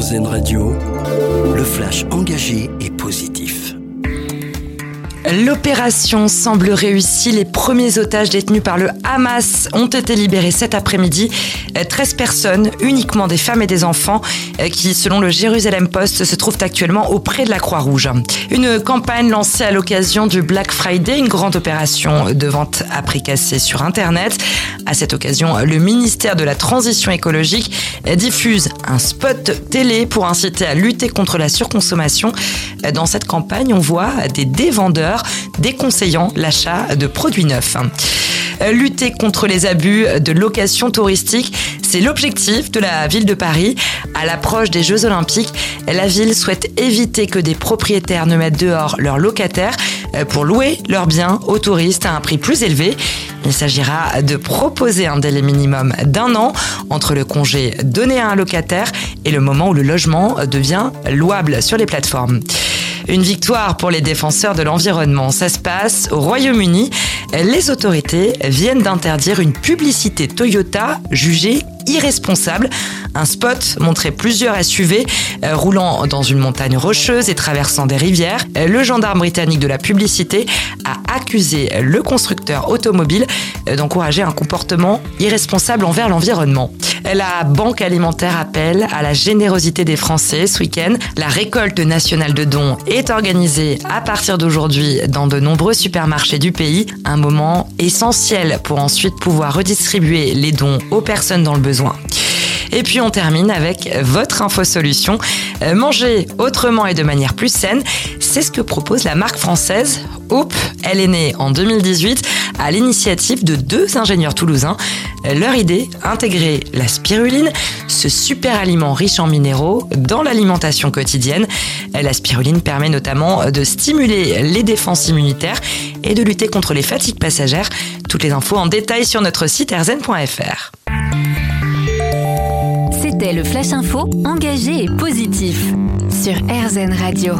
Radio, le flash engagé et positif. L'opération semble réussie. Les premiers otages détenus par le Hamas ont été libérés cet après-midi. 13 personnes, uniquement des femmes et des enfants, qui, selon le Jérusalem Post, se trouvent actuellement auprès de la Croix-Rouge. Une campagne lancée à l'occasion du Black Friday, une grande opération de vente à prix cassé sur Internet. À cette occasion, le ministère de la Transition écologique diffuse un spot télé pour inciter à lutter contre la surconsommation. Dans cette campagne, on voit des dévendeurs déconseillant l'achat de produits neufs. Lutter contre les abus de location touristique, c'est l'objectif de la ville de Paris. À l'approche des Jeux Olympiques, la ville souhaite éviter que des propriétaires ne mettent dehors leurs locataires pour louer leurs biens aux touristes à un prix plus élevé. Il s'agira de proposer un délai minimum d'un an entre le congé donné à un locataire et le moment où le logement devient louable sur les plateformes. Une victoire pour les défenseurs de l'environnement. Ça se passe au Royaume-Uni. Les autorités viennent d'interdire une publicité Toyota jugée irresponsable. Un spot montrait plusieurs SUV euh, roulant dans une montagne rocheuse et traversant des rivières. Le gendarme britannique de la publicité a accusé le constructeur automobile euh, d'encourager un comportement irresponsable envers l'environnement. La Banque alimentaire appelle à la générosité des Français ce week-end. La récolte nationale de dons est organisée à partir d'aujourd'hui dans de nombreux supermarchés du pays. Un moment essentiel pour ensuite pouvoir redistribuer les dons aux personnes dans le besoin. Et puis on termine avec votre info solution. Manger autrement et de manière plus saine, c'est ce que propose la marque française Hope. Elle est née en 2018 à l'initiative de deux ingénieurs toulousains. Leur idée, intégrer la spiruline, ce super aliment riche en minéraux, dans l'alimentation quotidienne. La spiruline permet notamment de stimuler les défenses immunitaires et de lutter contre les fatigues passagères. Toutes les infos en détail sur notre site erzen.fr. C'était le Flash Info engagé et positif sur RZN Radio.